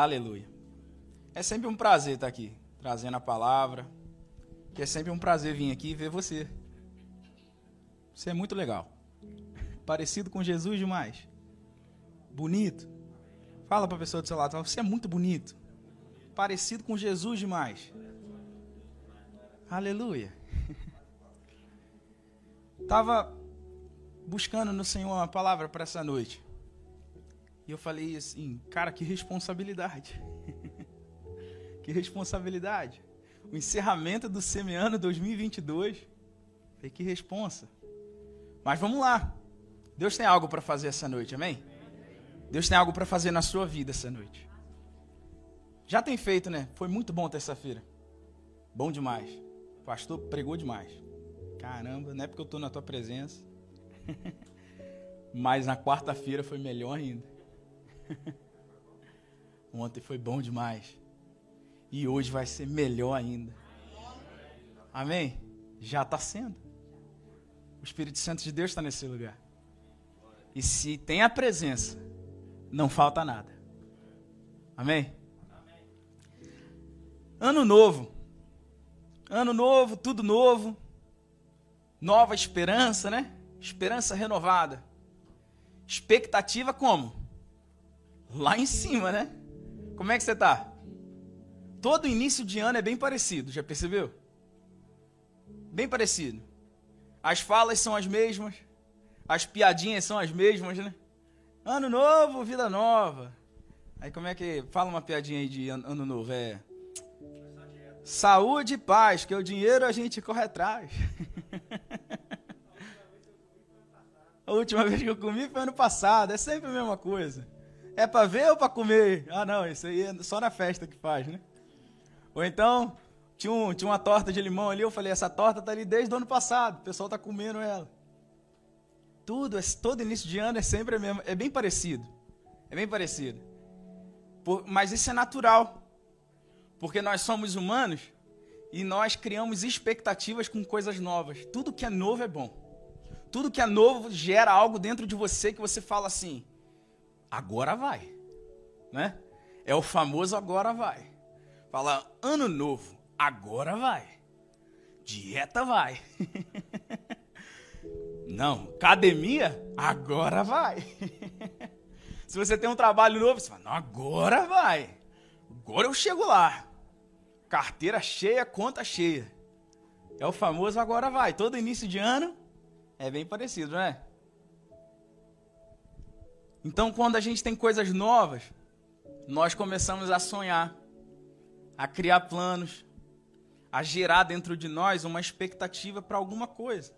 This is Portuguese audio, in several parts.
Aleluia. É sempre um prazer estar aqui, trazendo a palavra. Que é sempre um prazer vir aqui e ver você. Você é muito legal. Parecido com Jesus demais. Bonito. Fala para a pessoa do seu lado, você é muito bonito. Parecido com Jesus demais. Aleluia. Tava buscando no Senhor uma palavra para essa noite. E eu falei assim, cara, que responsabilidade. que responsabilidade. O encerramento do Semeano 2022. Falei, que responsa. Mas vamos lá. Deus tem algo para fazer essa noite, amém? Deus tem algo para fazer na sua vida essa noite. Já tem feito, né? Foi muito bom terça-feira. Bom demais. O pastor pregou demais. Caramba, não é porque eu estou na tua presença. Mas na quarta-feira foi melhor ainda. Ontem foi bom demais. E hoje vai ser melhor ainda. Amém? Já está sendo. O Espírito Santo de Deus está nesse lugar. E se tem a presença, não falta nada. Amém? Ano novo. Ano novo, tudo novo. Nova esperança, né? Esperança renovada. Expectativa como? Lá em cima, né? Como é que você está? Todo início de ano é bem parecido, já percebeu? Bem parecido. As falas são as mesmas, as piadinhas são as mesmas, né? Ano novo, vida nova. Aí como é que fala uma piadinha aí de ano novo? É saúde e paz, que o dinheiro a gente corre atrás. a última vez que eu comi foi ano passado, é sempre a mesma coisa. É para ver ou para comer? Ah, não, isso aí é só na festa que faz, né? Ou então, tinha, um, tinha uma torta de limão ali, eu falei, essa torta tá ali desde o ano passado, o pessoal tá comendo ela. Tudo, todo início de ano é sempre a mesma, é bem parecido. É bem parecido. Por, mas isso é natural. Porque nós somos humanos e nós criamos expectativas com coisas novas. Tudo que é novo é bom. Tudo que é novo gera algo dentro de você que você fala assim: agora vai. Né? É o famoso agora vai. Fala ano novo, agora vai. Dieta vai. Não, academia, agora vai. Se você tem um trabalho novo, você fala, não, agora vai. Agora eu chego lá. Carteira cheia, conta cheia. É o famoso agora vai. Todo início de ano é bem parecido, né? Então, quando a gente tem coisas novas, nós começamos a sonhar, a criar planos, a gerar dentro de nós uma expectativa para alguma coisa.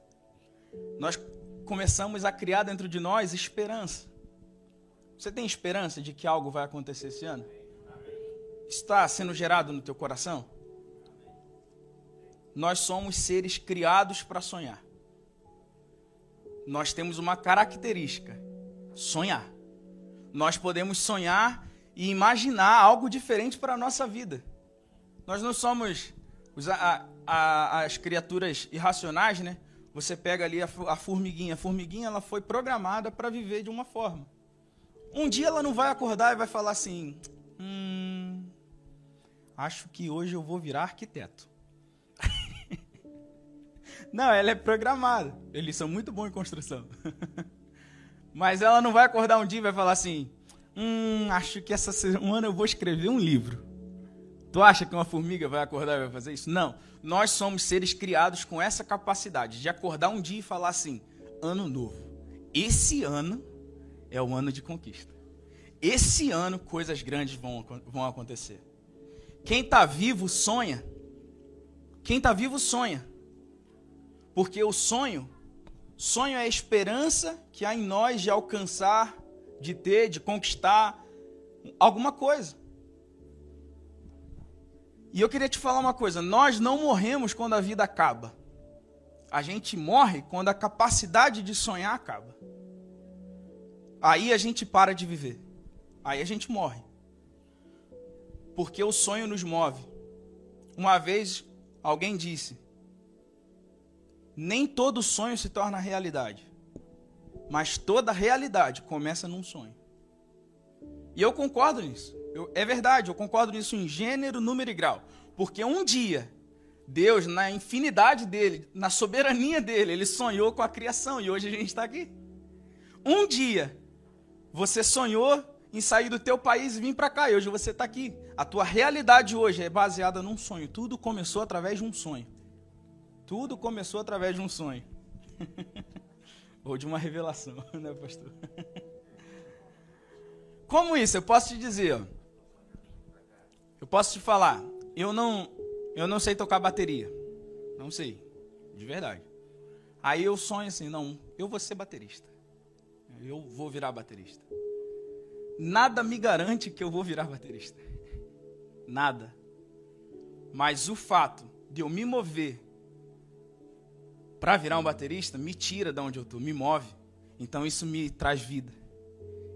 Nós começamos a criar dentro de nós esperança. Você tem esperança de que algo vai acontecer esse ano? Está sendo gerado no teu coração? Nós somos seres criados para sonhar. Nós temos uma característica: sonhar. Nós podemos sonhar e imaginar algo diferente para a nossa vida. Nós não somos os, a, a, as criaturas irracionais, né? Você pega ali a, a formiguinha. A formiguinha ela foi programada para viver de uma forma. Um dia ela não vai acordar e vai falar assim: Hum, acho que hoje eu vou virar arquiteto. não, ela é programada. Eles são muito bons em construção. Mas ela não vai acordar um dia e vai falar assim: Hum, acho que essa semana eu vou escrever um livro. Tu acha que uma formiga vai acordar e vai fazer isso? Não. Nós somos seres criados com essa capacidade de acordar um dia e falar assim: ano novo. Esse ano é o ano de conquista. Esse ano coisas grandes vão, vão acontecer. Quem está vivo sonha. Quem está vivo sonha. Porque o sonho, sonho é a esperança que há em nós de alcançar, de ter, de conquistar alguma coisa. E eu queria te falar uma coisa: nós não morremos quando a vida acaba. A gente morre quando a capacidade de sonhar acaba. Aí a gente para de viver. Aí a gente morre. Porque o sonho nos move. Uma vez alguém disse: Nem todo sonho se torna realidade. Mas toda realidade começa num sonho. E eu concordo nisso. Eu, é verdade, eu concordo nisso em gênero, número e grau. Porque um dia, Deus, na infinidade dele, na soberania dele, ele sonhou com a criação e hoje a gente está aqui. Um dia, você sonhou em sair do teu país e vir para cá e hoje você está aqui. A tua realidade hoje é baseada num sonho. Tudo começou através de um sonho. Tudo começou através de um sonho. Ou de uma revelação, né, pastor? Como isso? Eu posso te dizer. Eu posso te falar. Eu não, eu não sei tocar bateria. Não sei. De verdade. Aí eu sonho assim, não, eu vou ser baterista. Eu vou virar baterista. Nada me garante que eu vou virar baterista. Nada. Mas o fato de eu me mover para virar um baterista me tira de onde eu estou, me move. Então isso me traz vida.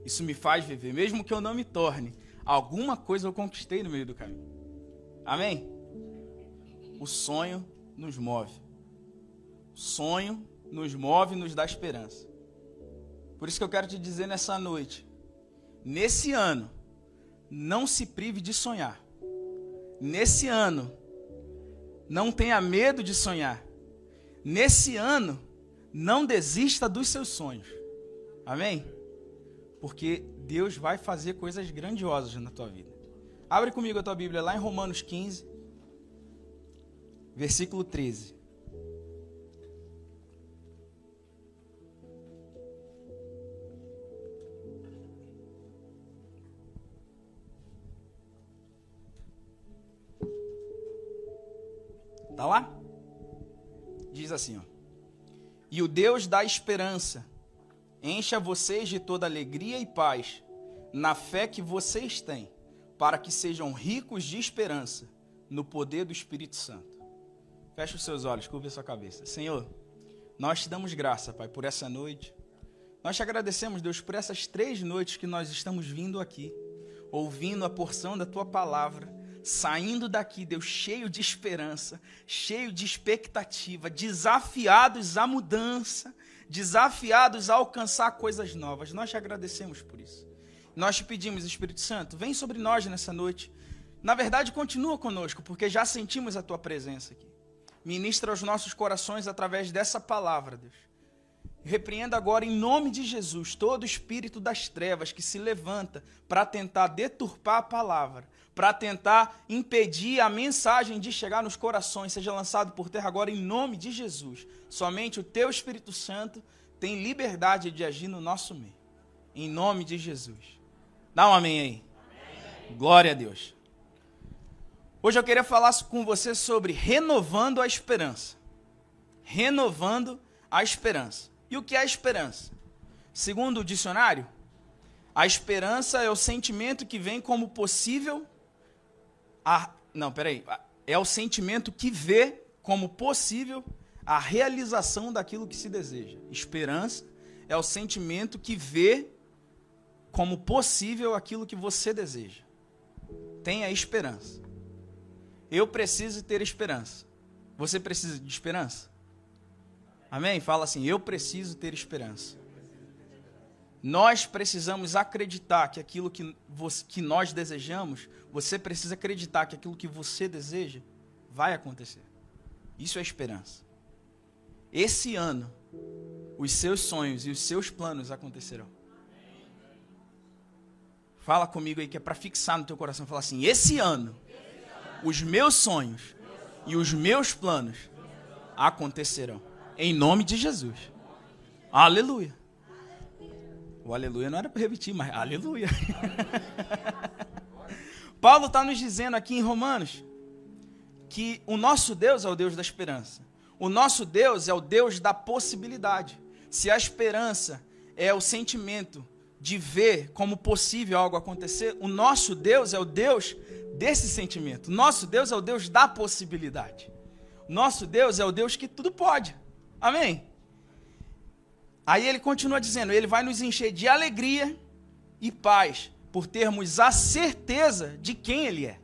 Isso me faz viver, mesmo que eu não me torne. Alguma coisa eu conquistei no meio do caminho. Amém? O sonho nos move. O sonho nos move e nos dá esperança. Por isso que eu quero te dizer nessa noite, nesse ano, não se prive de sonhar. Nesse ano, não tenha medo de sonhar. Nesse ano, não desista dos seus sonhos. Amém? Porque Deus vai fazer coisas grandiosas na tua vida. Abre comigo a tua Bíblia lá em Romanos 15, versículo 13. Tá lá? Diz assim, ó. E o Deus da esperança encha vocês de toda alegria e paz na fé que vocês têm, para que sejam ricos de esperança no poder do Espírito Santo. Feche os seus olhos, curva a sua cabeça. Senhor, nós te damos graça, Pai, por essa noite. Nós te agradecemos, Deus, por essas três noites que nós estamos vindo aqui, ouvindo a porção da tua palavra saindo daqui, Deus, cheio de esperança, cheio de expectativa, desafiados à mudança, desafiados a alcançar coisas novas. Nós te agradecemos por isso. Nós te pedimos, Espírito Santo, vem sobre nós nessa noite. Na verdade, continua conosco, porque já sentimos a tua presença aqui. Ministra aos nossos corações através dessa palavra, Deus. Repreenda agora, em nome de Jesus, todo espírito das trevas que se levanta para tentar deturpar a palavra, para tentar impedir a mensagem de chegar nos corações, seja lançado por terra agora em nome de Jesus. Somente o teu Espírito Santo tem liberdade de agir no nosso meio. Em nome de Jesus. Dá um amém aí. Amém. Glória a Deus. Hoje eu queria falar com você sobre renovando a esperança. Renovando a esperança. E o que é esperança? Segundo o dicionário, a esperança é o sentimento que vem como possível a, não, peraí. É o sentimento que vê como possível a realização daquilo que se deseja. Esperança é o sentimento que vê como possível aquilo que você deseja. Tenha esperança. Eu preciso ter esperança. Você precisa de esperança? Amém? Fala assim: eu preciso ter esperança. Nós precisamos acreditar que aquilo que, você, que nós desejamos, você precisa acreditar que aquilo que você deseja vai acontecer. Isso é esperança. Esse ano, os seus sonhos e os seus planos acontecerão. Fala comigo aí que é para fixar no teu coração. Fala assim: esse ano, os meus sonhos e os meus planos acontecerão. Em nome de Jesus. Aleluia. O aleluia não era para repetir, mas aleluia. Paulo está nos dizendo aqui em Romanos que o nosso Deus é o Deus da esperança. O nosso Deus é o Deus da possibilidade. Se a esperança é o sentimento de ver como possível algo acontecer, o nosso Deus é o Deus desse sentimento. Nosso Deus é o Deus da possibilidade. Nosso Deus é o Deus que tudo pode. Amém? Aí ele continua dizendo: ele vai nos encher de alegria e paz por termos a certeza de quem ele é.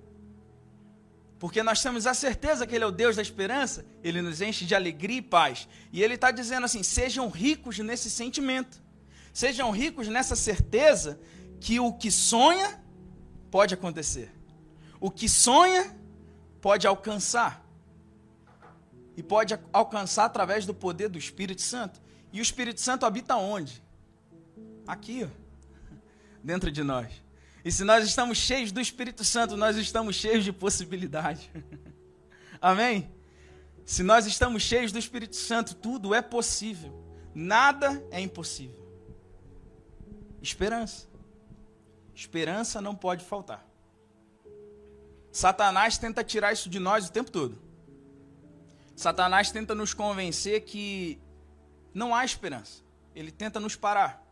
Porque nós temos a certeza que ele é o Deus da esperança, ele nos enche de alegria e paz. E ele está dizendo assim: sejam ricos nesse sentimento, sejam ricos nessa certeza que o que sonha pode acontecer. O que sonha pode alcançar. E pode alcançar através do poder do Espírito Santo. E o Espírito Santo habita onde? Aqui, ó, dentro de nós. E se nós estamos cheios do Espírito Santo, nós estamos cheios de possibilidade. Amém? Se nós estamos cheios do Espírito Santo, tudo é possível. Nada é impossível. Esperança. Esperança não pode faltar. Satanás tenta tirar isso de nós o tempo todo. Satanás tenta nos convencer que não há esperança. Ele tenta nos parar.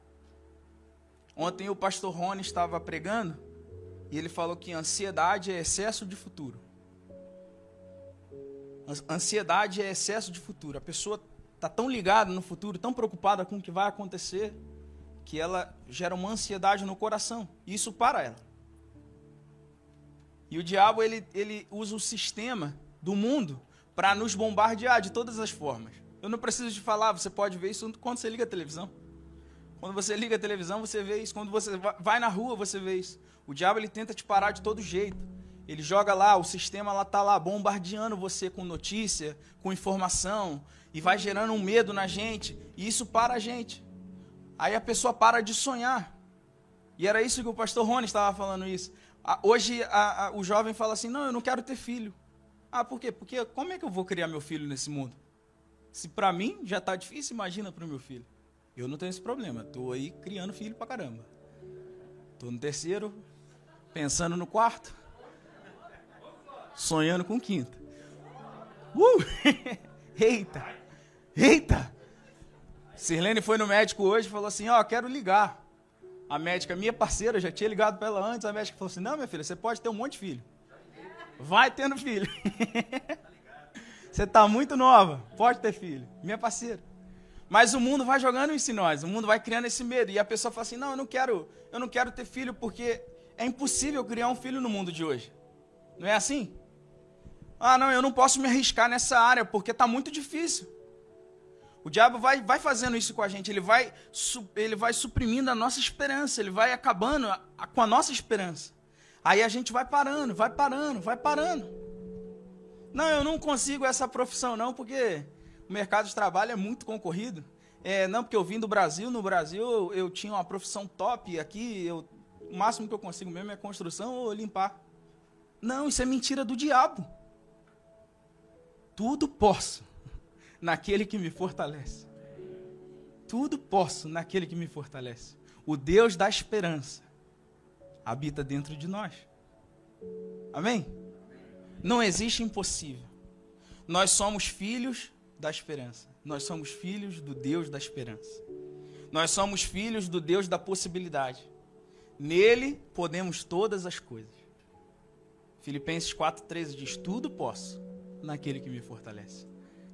Ontem o pastor Rony estava pregando e ele falou que ansiedade é excesso de futuro. Ansiedade é excesso de futuro. A pessoa está tão ligada no futuro, tão preocupada com o que vai acontecer, que ela gera uma ansiedade no coração. E isso para ela. E o diabo ele, ele usa o sistema do mundo para nos bombardear de todas as formas. Eu não preciso de falar, você pode ver isso quando você liga a televisão. Quando você liga a televisão, você vê isso. Quando você vai na rua, você vê isso. O diabo ele tenta te parar de todo jeito. Ele joga lá, o sistema lá tá lá bombardeando você com notícia, com informação e vai gerando um medo na gente, e isso para a gente. Aí a pessoa para de sonhar. E era isso que o pastor Rony estava falando isso. Hoje a, a, o jovem fala assim: "Não, eu não quero ter filho". Ah, por quê? Porque como é que eu vou criar meu filho nesse mundo? Se para mim já está difícil, imagina para o meu filho. Eu não tenho esse problema. Estou aí criando filho pra caramba. Estou no terceiro, pensando no quarto, sonhando com o quinto. Uh! Eita! Eita! Sirlene foi no médico hoje e falou assim: Ó, oh, quero ligar. A médica, minha parceira, já tinha ligado para ela antes. A médica falou assim: Não, minha filha, você pode ter um monte de filho. Vai tendo filho. você está muito nova, pode ter filho. Minha parceira. Mas o mundo vai jogando isso em nós, o mundo vai criando esse medo. E a pessoa fala assim: não, eu não quero, eu não quero ter filho porque é impossível criar um filho no mundo de hoje. Não é assim? Ah, não, eu não posso me arriscar nessa área porque está muito difícil. O diabo vai, vai fazendo isso com a gente, ele vai, ele vai suprimindo a nossa esperança, ele vai acabando com a nossa esperança. Aí a gente vai parando, vai parando, vai parando. Não, eu não consigo essa profissão não, porque o mercado de trabalho é muito concorrido. É, não, porque eu vim do Brasil, no Brasil eu, tinha uma profissão top, aqui eu, o máximo que eu consigo mesmo é construção ou limpar. Não, isso é mentira do diabo. Tudo posso naquele que me fortalece. Tudo posso naquele que me fortalece. O Deus da esperança habita dentro de nós. Amém? Não existe impossível. Nós somos filhos da esperança. Nós somos filhos do Deus da esperança. Nós somos filhos do Deus da possibilidade. Nele podemos todas as coisas. Filipenses 4,13 diz: Tudo posso naquele que me fortalece.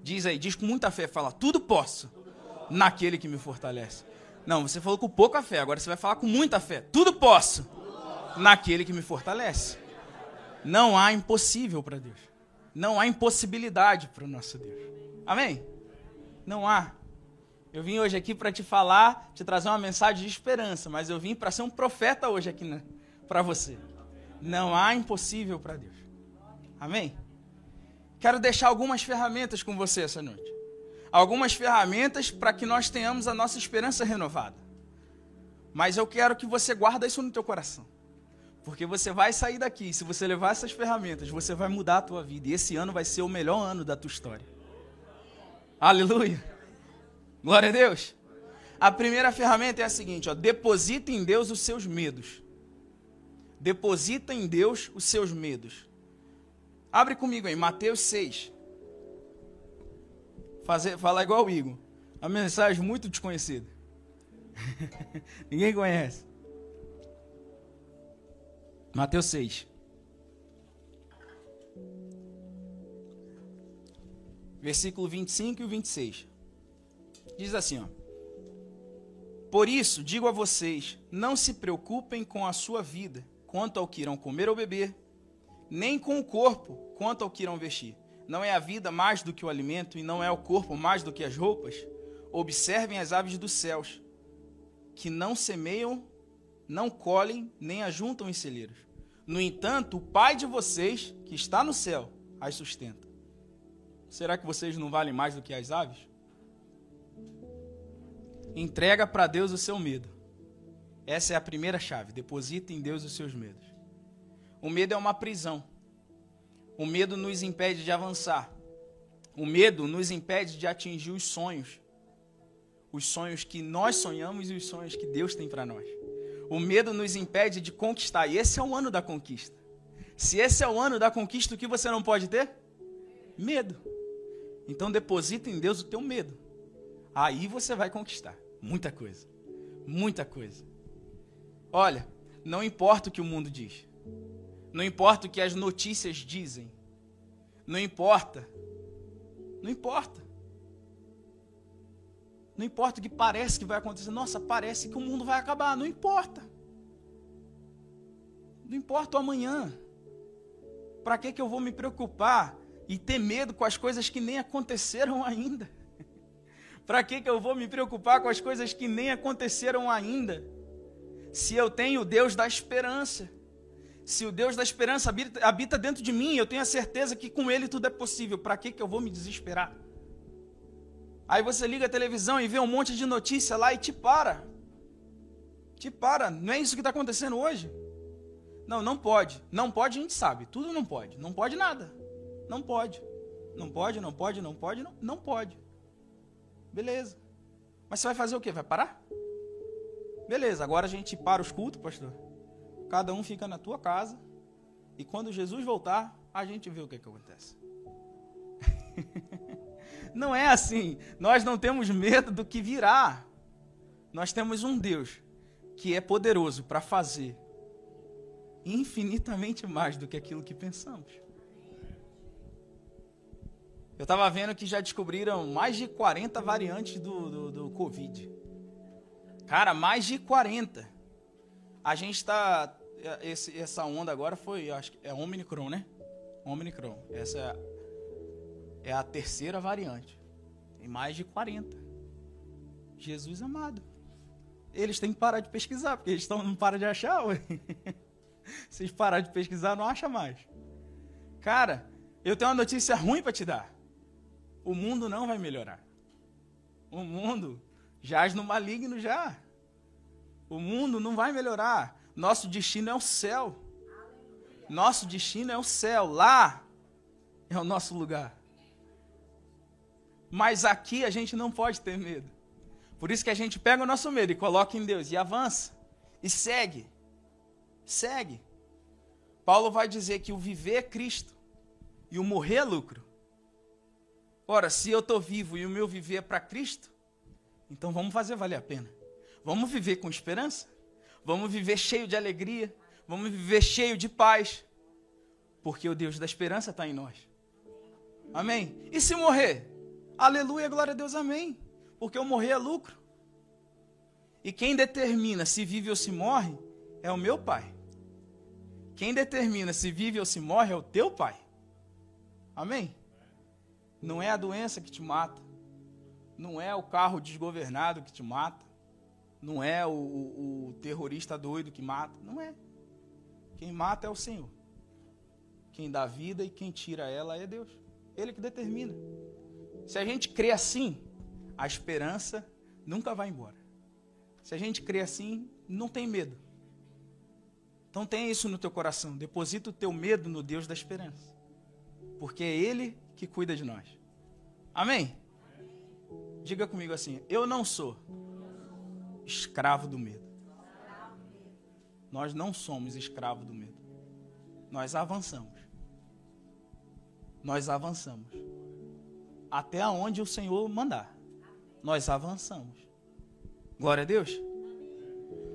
Diz aí, diz com muita fé, fala: Tudo posso naquele que me fortalece. Não, você falou com pouca fé, agora você vai falar com muita fé. Tudo posso naquele que me fortalece. Não há impossível para Deus. Não há impossibilidade para o nosso Deus. Amém? Não há. Eu vim hoje aqui para te falar, te trazer uma mensagem de esperança, mas eu vim para ser um profeta hoje aqui né, para você. Não há impossível para Deus. Amém? Quero deixar algumas ferramentas com você essa noite. Algumas ferramentas para que nós tenhamos a nossa esperança renovada. Mas eu quero que você guarde isso no teu coração. Porque você vai sair daqui, se você levar essas ferramentas, você vai mudar a tua vida. E esse ano vai ser o melhor ano da tua história. Aleluia. Glória a Deus. A primeira ferramenta é a seguinte, ó, deposita em Deus os seus medos. Deposita em Deus os seus medos. Abre comigo aí, Mateus 6. Fazer, falar igual o Igor. A mensagem muito desconhecida. Ninguém conhece. Mateus 6. versículo 25 e 26. Diz assim, ó: Por isso digo a vocês, não se preocupem com a sua vida, quanto ao que irão comer ou beber, nem com o corpo, quanto ao que irão vestir. Não é a vida mais do que o alimento, e não é o corpo mais do que as roupas? Observem as aves dos céus, que não semeiam, não colhem, nem ajuntam em celeiros. No entanto, o Pai de vocês, que está no céu, as sustenta. Será que vocês não valem mais do que as aves? Entrega para Deus o seu medo. Essa é a primeira chave. Deposita em Deus os seus medos. O medo é uma prisão. O medo nos impede de avançar. O medo nos impede de atingir os sonhos. Os sonhos que nós sonhamos e os sonhos que Deus tem para nós. O medo nos impede de conquistar. E esse é o ano da conquista. Se esse é o ano da conquista, o que você não pode ter? Medo. Então deposita em Deus o teu medo. Aí você vai conquistar muita coisa. Muita coisa. Olha, não importa o que o mundo diz. Não importa o que as notícias dizem. Não importa. Não importa. Não importa o que parece que vai acontecer. Nossa, parece que o mundo vai acabar. Não importa. Não importa o amanhã. Para que, que eu vou me preocupar e ter medo com as coisas que nem aconteceram ainda? Para que, que eu vou me preocupar com as coisas que nem aconteceram ainda? Se eu tenho o Deus da esperança. Se o Deus da esperança habita, dentro de mim, eu tenho a certeza que com Ele tudo é possível. Para que, que eu vou me desesperar? Aí você liga a televisão e vê um monte de notícia lá e te para. Te para. Não é isso que está acontecendo hoje? Não, não pode. Não pode, a gente sabe. Tudo não pode. Não pode nada. Não pode. Não pode, não pode, não pode, não, não pode. Beleza. Mas você vai fazer o quê? Vai parar? Beleza, agora a gente para os cultos, pastor. Cada um fica na tua casa. E quando Jesus voltar, a gente vê o que, que acontece. não é assim. Nós não temos medo do que virá. Nós temos um Deus que é poderoso para fazer infinitamente mais do que aquilo que pensamos. Eu estava vendo que já descobriram mais de 40 variantes do, do, do Covid. Cara, mais de 40. A gente está. Essa onda agora foi, acho que é Omicron, né? Omicron. Essa é, a terceira variante. Tem mais de 40. Jesus amado. Eles têm que parar de pesquisar, porque eles tão, não param de achar. Ué. Se eles pararem de pesquisar, não acha mais. Cara, eu tenho uma notícia ruim para te dar o mundo não vai melhorar. O mundo jaz no maligno já. O mundo não vai melhorar. Nosso destino é o céu. Nosso destino é o céu. Lá é o nosso lugar. Mas aqui a gente não pode ter medo. Por isso que a gente pega o nosso medo e coloca em Deus e avança. E segue. Segue. Paulo vai dizer que o viver é Cristo e o morrer é lucro. Ora, se eu estou vivo e o meu viver é para Cristo, então vamos fazer valer a pena. Vamos viver com esperança. Vamos viver cheio de alegria. Vamos viver cheio de paz. Porque o Deus da esperança está em nós. Amém? E se morrer? Aleluia, glória a Deus, amém. Porque o morrer é lucro. E quem determina se vive ou se morre é o meu pai. Quem determina se vive ou se morre é o teu pai. Amém? Não é a doença que te mata. Não é o carro desgovernado que te mata. Não é o, o, o terrorista doido que mata. Não é. Quem mata é o Senhor. Quem dá vida e quem tira ela é Deus. Ele que determina. Se a gente crê assim, a esperança nunca vai embora. Se a gente crê assim, não tem medo. Então tenha isso no teu coração. Deposita o teu medo no Deus da esperança. Porque é Ele que cuida de nós. Amém? Diga comigo assim: eu não sou escravo do medo. Nós não somos escravo do medo. Nós avançamos. Nós avançamos. Até onde o Senhor mandar. Nós avançamos. Glória a Deus.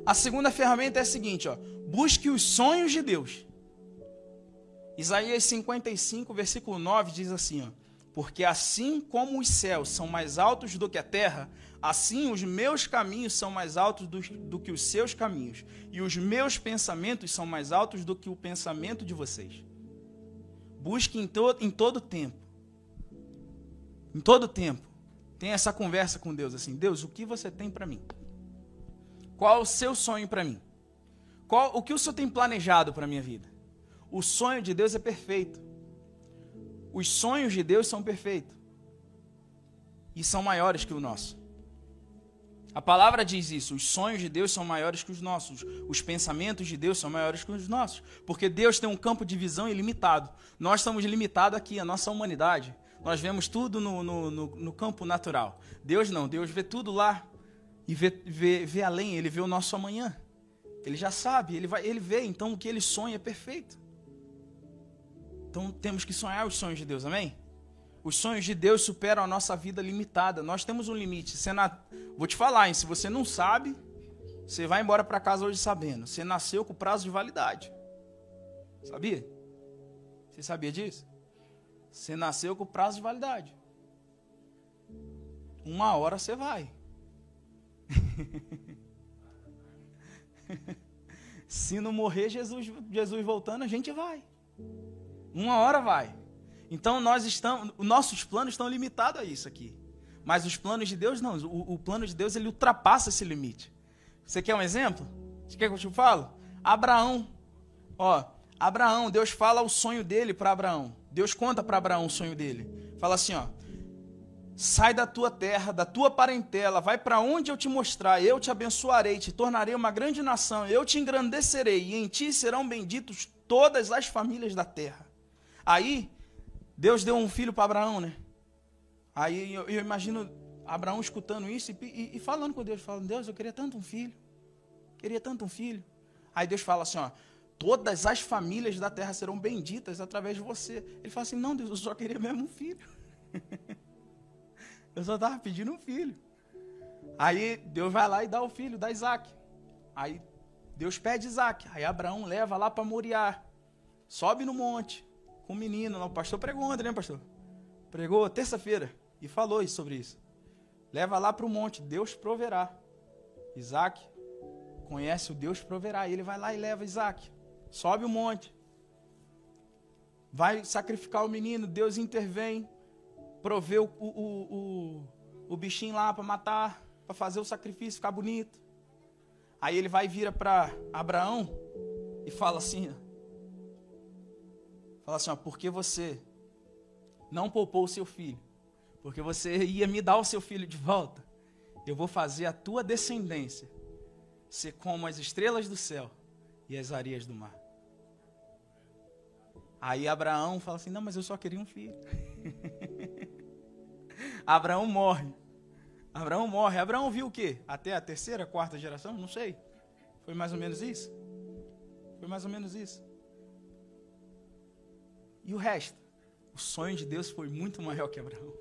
A segunda ferramenta é a seguinte, ó. Busque os sonhos de Deus. Isaías 55, versículo 9 diz assim, ó: Porque assim como os céus são mais altos do que a terra, assim os meus caminhos são mais altos do, do que os seus caminhos, e os meus pensamentos são mais altos do que o pensamento de vocês. Busque em, to, em todo tempo. Em todo tempo. Tenha essa conversa com Deus assim: Deus, o que você tem para mim? Qual o seu sonho para mim? Qual, o que o Senhor tem planejado para minha vida? o sonho de Deus é perfeito. Os sonhos de Deus são perfeitos. E são maiores que o nosso. A palavra diz isso: os sonhos de Deus são maiores que os nossos, os pensamentos de Deus são maiores que os nossos, porque Deus tem um campo de visão ilimitado. Nós estamos limitados aqui, a nossa humanidade. Nós vemos tudo no, no, no, no campo natural. Deus não, Deus vê tudo lá e vê, vê, vê além, ele vê o nosso amanhã. Ele já sabe, ele, vai, ele vê, então o que ele sonha é perfeito. Então temos que sonhar os sonhos de Deus, amém? Os sonhos de Deus superam a nossa vida limitada. Nós temos um limite. Na... Vou te falar, hein? se você não sabe, você vai embora para casa hoje sabendo. Você nasceu com prazo de validade. Sabia? Você sabia disso? Você nasceu com prazo de validade. Uma hora você vai. Se não morrer Jesus, Jesus voltando, a gente vai. Uma hora vai. Então nós estamos, nossos planos estão limitados a isso aqui. Mas os planos de Deus não. O, o, plano de Deus ele ultrapassa esse limite. Você quer um exemplo? Você quer que eu te falo? Abraão. Ó, Abraão, Deus fala o sonho dele para Abraão. Deus conta para Abraão o sonho dele. Fala assim, ó: Sai da tua terra, da tua parentela, vai para onde eu te mostrar, eu te abençoarei, te tornarei uma grande nação, eu te engrandecerei, e em ti serão benditos todas as famílias da terra. Aí, Deus deu um filho para Abraão, né? Aí eu, eu, imagino Abraão escutando isso e, e, e, falando com Deus, falando, Deus, eu queria tanto um filho, queria tanto um filho. Aí Deus fala assim, ó, todas as famílias da terra serão benditas através de você. Ele fala assim, não, Deus, eu só queria mesmo um filho. Eu só estava pedindo um filho. Aí Deus vai lá e dá o filho, dá Isaac. Aí Deus pede Isaac. Aí Abraão leva lá para Moriá. Sobe no monte com o menino. O pastor pregou ontem, né, pastor? Pregou terça-feira e falou sobre isso. Leva lá para o monte, Deus proverá. Isaac conhece o Deus proverá. Ele vai lá e leva Isaac. Sobe o monte. Vai sacrificar o menino, Deus intervém prover o, o, o, o bichinho lá para matar, para fazer o sacrifício ficar bonito. Aí ele vai e vira para Abraão e fala assim: Fala assim, ó, porque você não poupou o seu filho, porque você ia me dar o seu filho de volta, eu vou fazer a tua descendência ser como as estrelas do céu e as areias do mar. Aí Abraão fala assim: Não, mas eu só queria um filho. Abraão morre. Abraão morre. Abraão viu o quê? Até a terceira, quarta geração? Não sei. Foi mais ou menos isso? Foi mais ou menos isso. E o resto? O sonho de Deus foi muito maior que Abraão.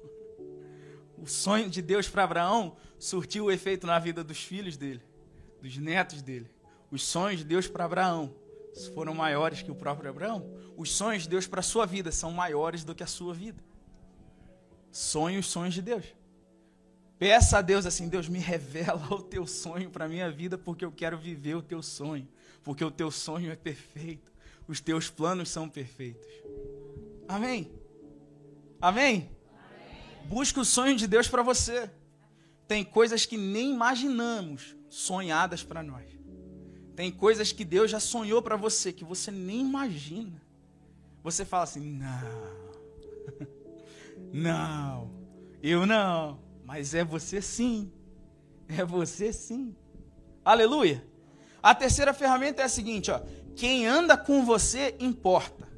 O sonho de Deus para Abraão surtiu o efeito na vida dos filhos dele, dos netos dele. Os sonhos de Deus para Abraão foram maiores que o próprio Abraão. Os sonhos de Deus para a sua vida são maiores do que a sua vida. Sonhe os sonhos de Deus. Peça a Deus assim: Deus, me revela o teu sonho para a minha vida, porque eu quero viver o teu sonho. Porque o teu sonho é perfeito. Os teus planos são perfeitos. Amém? Amém? Amém. Busque o sonho de Deus para você. Tem coisas que nem imaginamos sonhadas para nós. Tem coisas que Deus já sonhou para você que você nem imagina. Você fala assim: não. Não, eu não. Mas é você sim. É você sim. Aleluia. A terceira ferramenta é a seguinte, ó. Quem anda com você importa.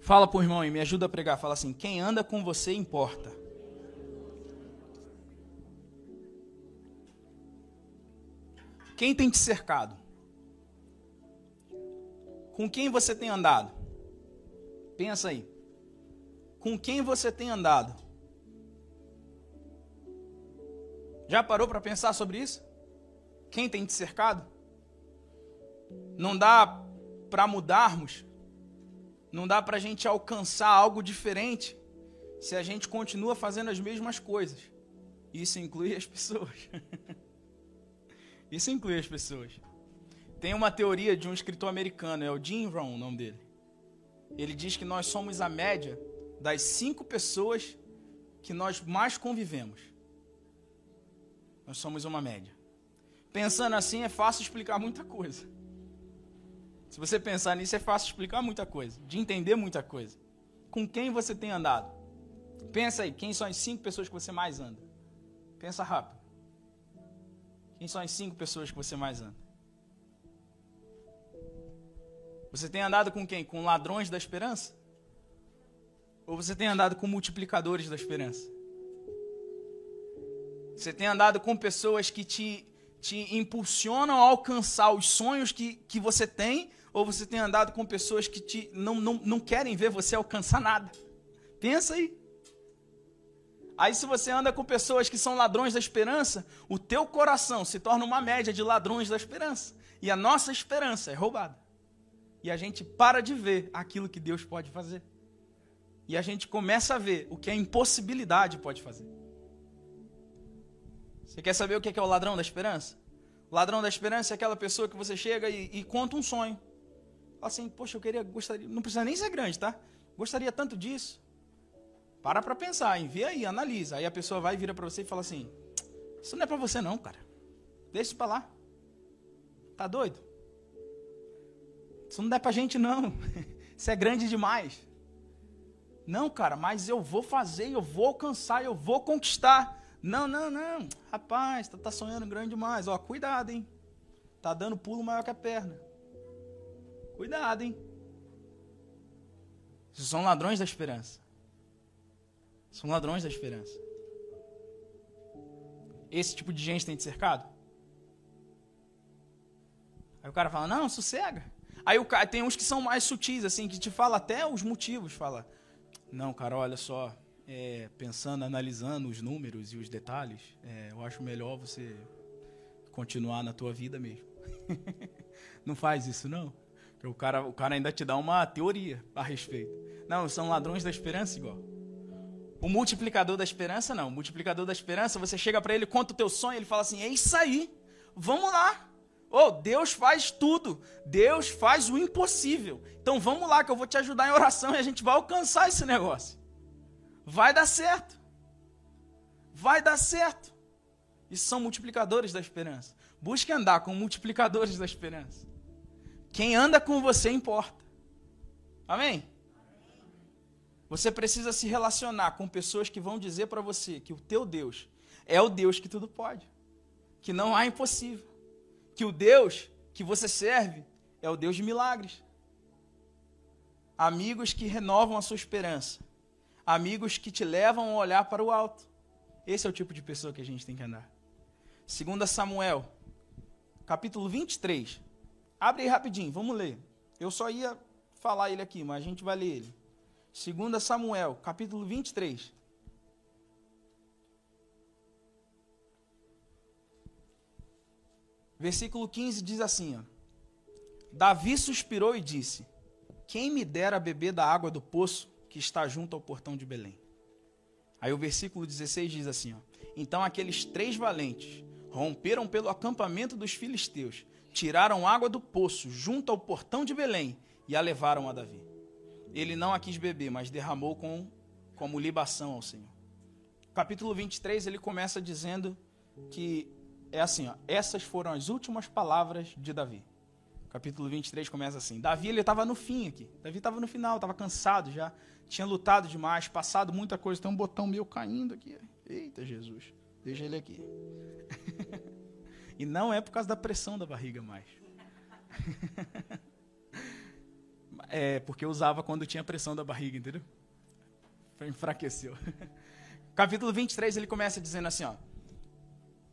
Fala pro irmão e me ajuda a pregar. Fala assim: quem anda com você importa. Quem tem te cercado? Com quem você tem andado? Pensa aí. Com quem você tem andado? Já parou para pensar sobre isso? Quem tem te cercado? Não dá para mudarmos, não dá para a gente alcançar algo diferente se a gente continua fazendo as mesmas coisas. Isso inclui as pessoas. Isso inclui as pessoas. Tem uma teoria de um escritor americano, é o Jim Rohn, o nome dele. Ele diz que nós somos a média das cinco pessoas que nós mais convivemos. Nós somos uma média. Pensando assim é fácil explicar muita coisa. Se você pensar nisso, é fácil explicar muita coisa, de entender muita coisa. Com quem você tem andado? Pensa aí, quem são as cinco pessoas que você mais anda? Pensa rápido. Quem são as cinco pessoas que você mais anda? Você tem andado com quem? Com ladrões da esperança? Ou você tem andado com multiplicadores da esperança? Você tem andado com pessoas que te, te impulsionam a alcançar os sonhos que, que você tem? Ou você tem andado com pessoas que te, não, não, não querem ver você alcançar nada? Pensa aí. Aí se você anda com pessoas que são ladrões da esperança, o teu coração se torna uma média de ladrões da esperança. E a nossa esperança é roubada. E a gente para de ver aquilo que Deus pode fazer. E a gente começa a ver o que a impossibilidade pode fazer. Você quer saber o que é o ladrão da esperança? O ladrão da esperança é aquela pessoa que você chega e, e conta um sonho. Fala assim, poxa, eu queria, gostaria, não precisa nem ser grande, tá? Gostaria tanto disso. Para para pensar, envia aí, analisa. Aí a pessoa vai e vira para você e fala assim: Isso não é para você, não, cara. Deixa isso para lá. Tá doido? Isso não é para gente, não. Isso é grande demais. Não, cara, mas eu vou fazer, eu vou alcançar, eu vou conquistar. Não, não, não. Rapaz, tá, tá sonhando grande demais. Ó, cuidado, hein? Tá dando pulo maior que a perna. Cuidado, hein? São ladrões da esperança. São ladrões da esperança. Esse tipo de gente tem te cercado? Aí o cara fala, não, sossega. Aí o cara, tem uns que são mais sutis, assim, que te fala até os motivos. Fala, não, cara, olha só, é, pensando, analisando os números e os detalhes, é, eu acho melhor você continuar na tua vida mesmo. não faz isso, não. O cara, o cara ainda te dá uma teoria a respeito. Não, são ladrões da esperança igual. O multiplicador da esperança, não. O multiplicador da esperança, você chega para ele, conta o teu sonho, ele fala assim: é isso aí, vamos lá. Oh, Deus faz tudo. Deus faz o impossível. Então vamos lá que eu vou te ajudar em oração e a gente vai alcançar esse negócio. Vai dar certo. Vai dar certo. Isso são multiplicadores da esperança. Busque andar com multiplicadores da esperança. Quem anda com você importa. Amém? Você precisa se relacionar com pessoas que vão dizer para você que o teu Deus é o Deus que tudo pode, que não há impossível, que o Deus que você serve é o Deus de milagres. Amigos que renovam a sua esperança, amigos que te levam a olhar para o alto. Esse é o tipo de pessoa que a gente tem que andar. 2 Samuel, capítulo 23. Abre aí rapidinho, vamos ler. Eu só ia falar ele aqui, mas a gente vai ler ele. 2 Samuel, capítulo 23. Versículo 15 diz assim: ó, Davi suspirou e disse: Quem me dera beber da água do poço que está junto ao portão de Belém? Aí o versículo 16 diz assim: ó, Então aqueles três valentes romperam pelo acampamento dos filisteus, tiraram água do poço junto ao portão de Belém e a levaram a Davi ele não a quis beber, mas derramou com, como libação ao Senhor. Capítulo 23, ele começa dizendo que é assim, ó, essas foram as últimas palavras de Davi. Capítulo 23 começa assim: Davi ele estava no fim aqui. Davi estava no final, estava cansado já, tinha lutado demais, passado muita coisa. Tem um botão meu caindo aqui. Eita Jesus, deixa ele aqui. e não é por causa da pressão da barriga mais. É, porque usava quando tinha pressão da barriga, entendeu? Enfraqueceu. Capítulo 23, ele começa dizendo assim, ó.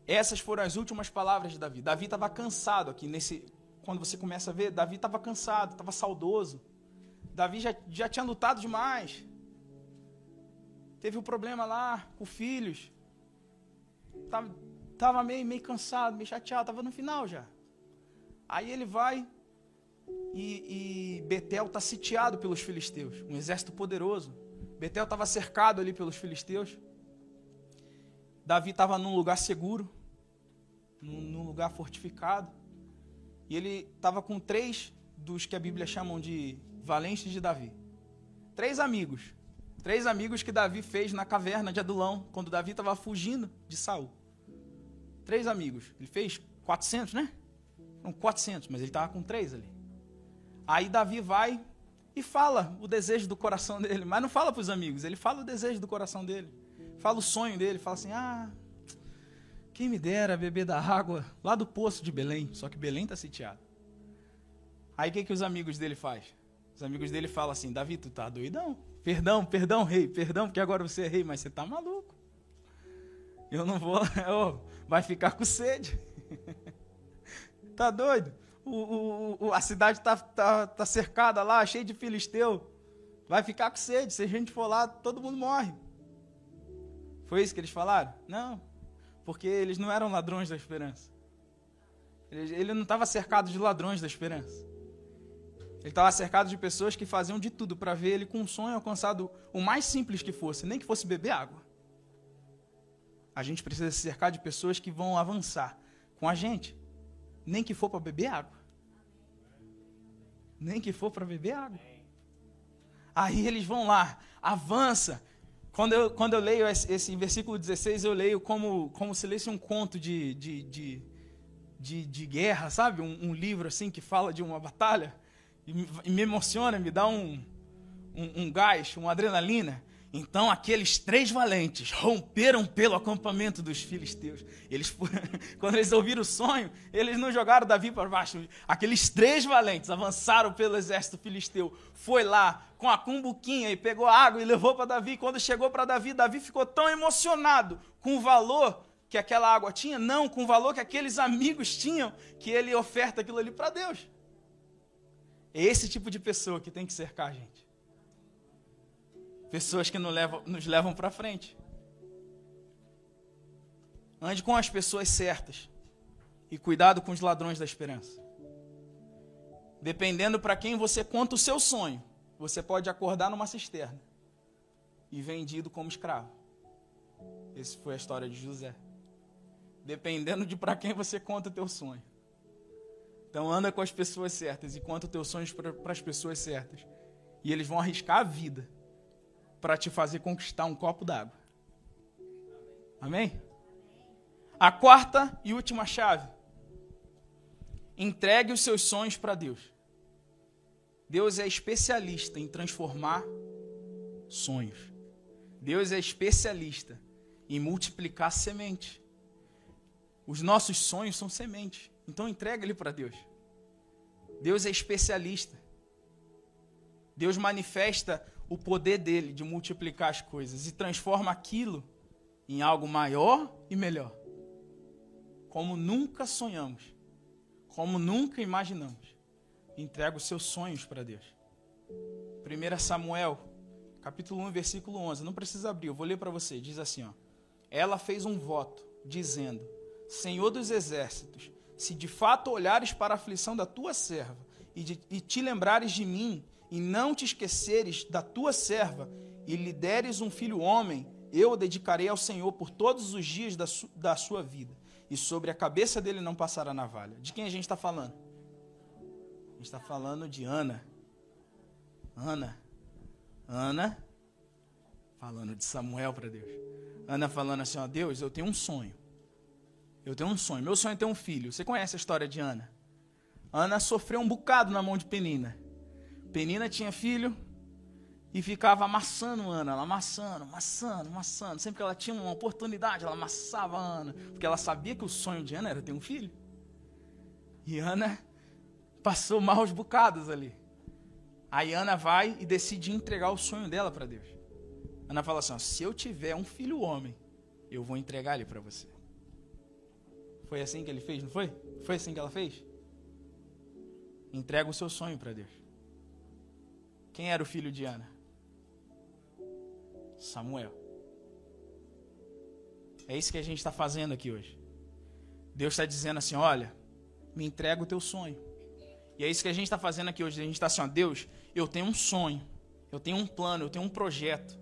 Essas foram as últimas palavras de Davi. Davi estava cansado aqui nesse quando você começa a ver, Davi estava cansado, estava saudoso. Davi já, já tinha lutado demais. Teve um problema lá com filhos. Tava, tava meio, meio cansado, meio chateado, estava no final já. Aí ele vai, e, e Betel está sitiado pelos filisteus, um exército poderoso. Betel estava cercado ali pelos filisteus. Davi estava num lugar seguro, num, num lugar fortificado. E ele estava com três dos que a Bíblia chamam de valentes de Davi. Três amigos. Três amigos que Davi fez na caverna de Adulão, quando Davi estava fugindo de Saul. Três amigos. Ele fez 400, né? Não, 400, mas ele estava com três ali. Aí Davi vai e fala o desejo do coração dele, mas não fala para os amigos, ele fala o desejo do coração dele, fala o sonho dele, fala assim: ah, quem me dera beber da água lá do poço de Belém, só que Belém está sitiado. Aí o que, que os amigos dele faz? Os amigos dele falam assim: Davi, tu tá doidão? Perdão, perdão, rei, perdão, porque agora você é rei, mas você tá maluco. Eu não vou, vai ficar com sede. tá doido? O, o, a cidade está tá, tá cercada lá, cheia de filisteu. Vai ficar com sede. Se a gente for lá, todo mundo morre. Foi isso que eles falaram? Não. Porque eles não eram ladrões da esperança. Ele, ele não estava cercado de ladrões da esperança. Ele estava cercado de pessoas que faziam de tudo para ver ele com um sonho alcançado o mais simples que fosse, nem que fosse beber água. A gente precisa se cercar de pessoas que vão avançar com a gente nem que for para beber água. Nem que for para beber água. Aí eles vão lá, avança. Quando eu, quando eu leio esse, esse versículo 16, eu leio como, como se lesse um conto de, de, de, de, de guerra, sabe? Um, um, livro assim que fala de uma batalha. E me, emociona, me dá um, um, um gás, uma adrenalina. Então aqueles três valentes romperam pelo acampamento dos filisteus. Eles, quando eles ouviram o sonho, eles não jogaram Davi para baixo. Aqueles três valentes avançaram pelo exército filisteu. Foi lá com a cumbuquinha e pegou água e levou para Davi. Quando chegou para Davi, Davi ficou tão emocionado com o valor que aquela água tinha, não, com o valor que aqueles amigos tinham, que ele oferta aquilo ali para Deus. É esse tipo de pessoa que tem que cercar a gente. Pessoas que nos levam, nos levam para frente. Ande com as pessoas certas. E cuidado com os ladrões da esperança. Dependendo para quem você conta o seu sonho, você pode acordar numa cisterna e vendido como escravo. Essa foi a história de José. Dependendo de para quem você conta o teu sonho. Então anda com as pessoas certas e conta os teus sonhos para as pessoas certas. E eles vão arriscar a vida para te fazer conquistar um copo d'água. Amém? A quarta e última chave. Entregue os seus sonhos para Deus. Deus é especialista em transformar sonhos. Deus é especialista em multiplicar semente. Os nossos sonhos são sementes. Então entrega ele para Deus. Deus é especialista. Deus manifesta o poder dele de multiplicar as coisas e transforma aquilo em algo maior e melhor. Como nunca sonhamos, como nunca imaginamos. Entrega os seus sonhos para Deus. 1 Samuel, capítulo 1, versículo 11. Não precisa abrir, eu vou ler para você. Diz assim: ó, Ela fez um voto, dizendo: Senhor dos exércitos, se de fato olhares para a aflição da tua serva e, de, e te lembrares de mim e não te esqueceres da tua serva, e lhe deres um filho homem, eu o dedicarei ao Senhor por todos os dias da, su da sua vida, e sobre a cabeça dele não passará navalha. De quem a gente está falando? A gente está falando de Ana. Ana. Ana. Falando de Samuel para Deus. Ana falando assim: ó, Deus, eu tenho um sonho. Eu tenho um sonho. Meu sonho é ter um filho. Você conhece a história de Ana? Ana sofreu um bocado na mão de Penina. Penina tinha filho e ficava amassando Ana, ela amassando, amassando, amassando. Sempre que ela tinha uma oportunidade, ela amassava Ana, porque ela sabia que o sonho de Ana era ter um filho. E Ana passou maus bocados ali. Aí Ana vai e decide entregar o sonho dela para Deus. Ana fala assim: se eu tiver um filho homem, eu vou entregar ele para você. Foi assim que ele fez, não foi? Foi assim que ela fez? Entrega o seu sonho para Deus. Quem era o filho de Ana? Samuel. É isso que a gente está fazendo aqui hoje. Deus está dizendo assim: olha, me entrega o teu sonho. E é isso que a gente está fazendo aqui hoje. A gente está assim: ó, Deus, eu tenho um sonho, eu tenho um plano, eu tenho um projeto.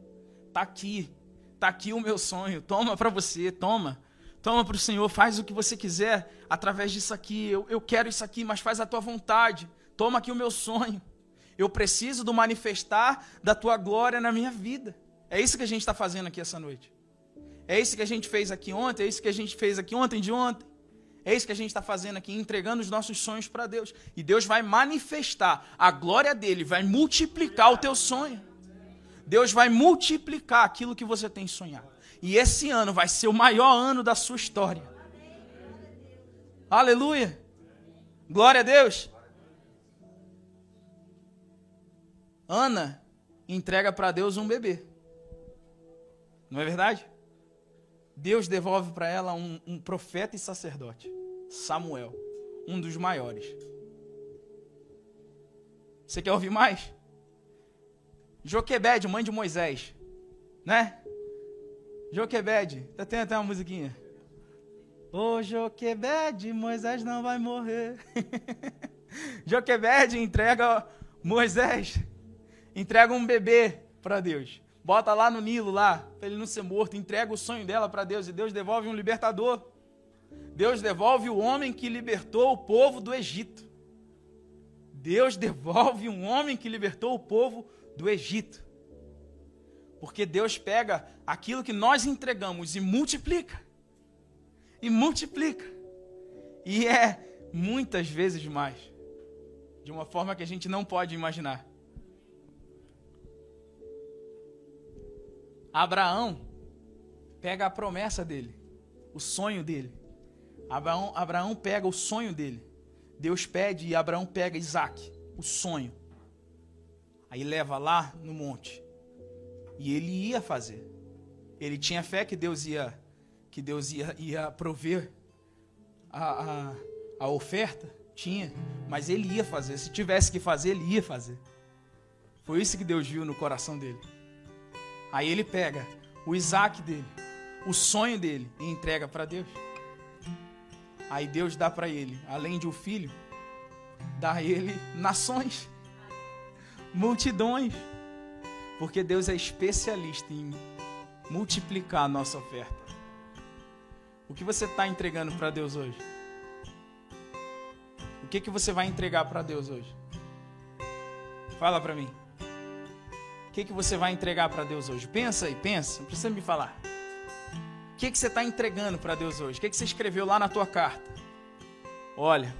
Está aqui, está aqui o meu sonho. Toma para você, toma. Toma para o Senhor, faz o que você quiser através disso aqui. Eu, eu quero isso aqui, mas faz a tua vontade. Toma aqui o meu sonho. Eu preciso do manifestar da tua glória na minha vida. É isso que a gente está fazendo aqui essa noite. É isso que a gente fez aqui ontem, é isso que a gente fez aqui ontem de ontem. É isso que a gente está fazendo aqui, entregando os nossos sonhos para Deus. E Deus vai manifestar a glória dele, vai multiplicar o teu sonho. Deus vai multiplicar aquilo que você tem sonhado. E esse ano vai ser o maior ano da sua história. Aleluia! Glória a Deus! Ana entrega para Deus um bebê. Não é verdade? Deus devolve para ela um, um, profeta e sacerdote, Samuel, um dos maiores. Você quer ouvir mais? Joquebede, mãe de Moisés, né? Joquebede, tem até uma musiquinha. Ô Joquebede, Moisés não vai morrer. Joquebede entrega Moisés, entrega um bebê para Deus bota lá no Nilo, lá, para ele não ser morto, entrega o sonho dela para Deus e Deus devolve um libertador. Deus devolve o homem que libertou o povo do Egito. Deus devolve um homem que libertou o povo do Egito. Porque Deus pega aquilo que nós entregamos e multiplica. E multiplica. E é muitas vezes mais. De uma forma que a gente não pode imaginar. Abraão pega a promessa dele, o sonho dele. Abraão, Abraão pega o sonho dele. Deus pede e Abraão pega Isaac, o sonho. Aí leva lá no monte. E ele ia fazer. Ele tinha fé que Deus ia, que Deus ia, ia prover a, a, a oferta. Tinha, mas ele ia fazer. Se tivesse que fazer, ele ia fazer. Foi isso que Deus viu no coração dele. Aí ele pega o Isaac dele, o sonho dele, e entrega para Deus. Aí Deus dá para ele, além de um filho, dá a ele nações, multidões. Porque Deus é especialista em multiplicar a nossa oferta. O que você está entregando para Deus hoje? O que, que você vai entregar para Deus hoje? Fala para mim que, que você vai entregar para Deus hoje? Pensa aí, pensa, não precisa me falar. O que, que você está entregando para Deus hoje? O que, que você escreveu lá na tua carta? Olha,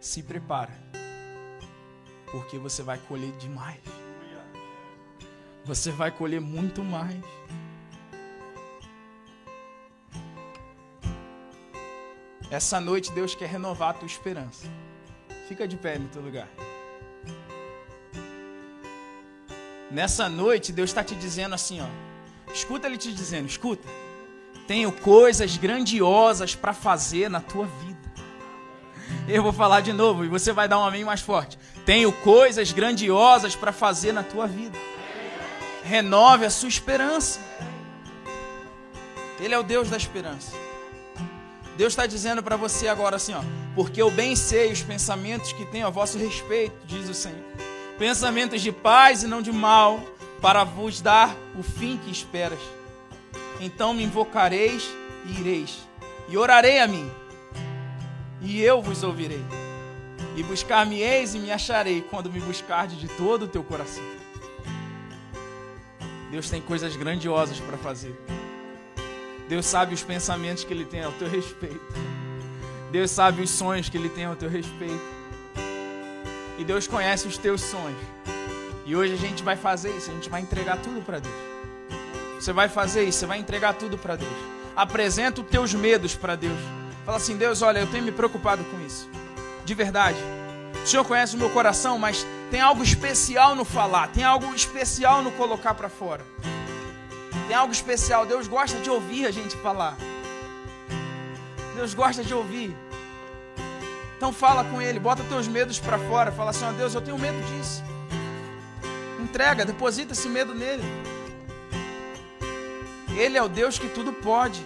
se prepara, porque você vai colher demais. Você vai colher muito mais. Essa noite Deus quer renovar a tua esperança. Fica de pé no teu lugar. Nessa noite, Deus está te dizendo assim, ó. Escuta Ele te dizendo, escuta. Tenho coisas grandiosas para fazer na tua vida. Eu vou falar de novo e você vai dar um amém mais forte. Tenho coisas grandiosas para fazer na tua vida. Renove a sua esperança. Ele é o Deus da esperança. Deus está dizendo para você agora assim, ó, porque eu bem sei os pensamentos que tenho a vosso respeito, diz o Senhor pensamentos de paz e não de mal, para vos dar o fim que esperas. Então me invocareis e ireis, e orarei a mim, e eu vos ouvirei. E buscar-me-eis e me acharei quando me buscardes de todo o teu coração. Deus tem coisas grandiosas para fazer. Deus sabe os pensamentos que Ele tem ao teu respeito. Deus sabe os sonhos que Ele tem ao teu respeito. E Deus conhece os teus sonhos. E hoje a gente vai fazer isso, a gente vai entregar tudo para Deus. Você vai fazer isso, você vai entregar tudo para Deus. Apresenta os teus medos para Deus. Fala assim: Deus, olha, eu tenho me preocupado com isso. De verdade. O Senhor conhece o meu coração, mas tem algo especial no falar, tem algo especial no colocar para fora. Tem algo especial. Deus gosta de ouvir a gente falar. Deus gosta de ouvir. Então fala com ele, bota teus medos para fora, fala assim: ó oh, Deus, eu tenho medo disso. Entrega, deposita esse medo nele. Ele é o Deus que tudo pode.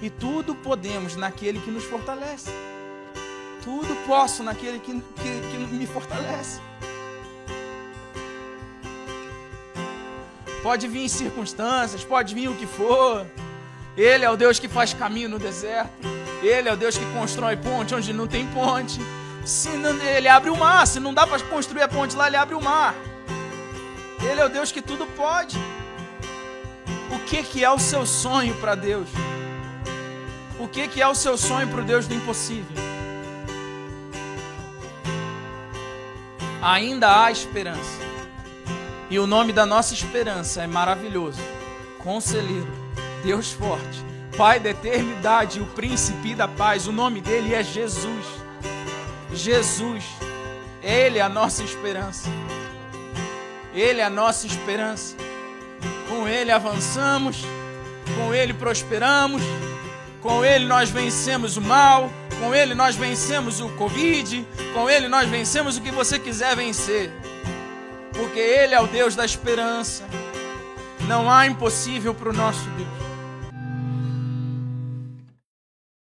E tudo podemos naquele que nos fortalece. Tudo posso naquele que, que, que me fortalece. Pode vir em circunstâncias, pode vir o que for. Ele é o Deus que faz caminho no deserto. Ele é o Deus que constrói ponte onde não tem ponte. Se não, ele abre o mar. Se não dá para construir a ponte lá, ele abre o mar. Ele é o Deus que tudo pode. O que, que é o seu sonho para Deus? O que, que é o seu sonho para o Deus do impossível? Ainda há esperança. E o nome da nossa esperança é maravilhoso. Conselheiro, Deus forte, Pai da eternidade, o príncipe da paz. O nome dele é Jesus. Jesus. Ele é a nossa esperança. Ele é a nossa esperança. Com ele avançamos, com ele prosperamos, com ele nós vencemos o mal, com ele nós vencemos o Covid, com ele nós vencemos o que você quiser vencer. Porque ele é o Deus da esperança. Não há impossível para o nosso Deus.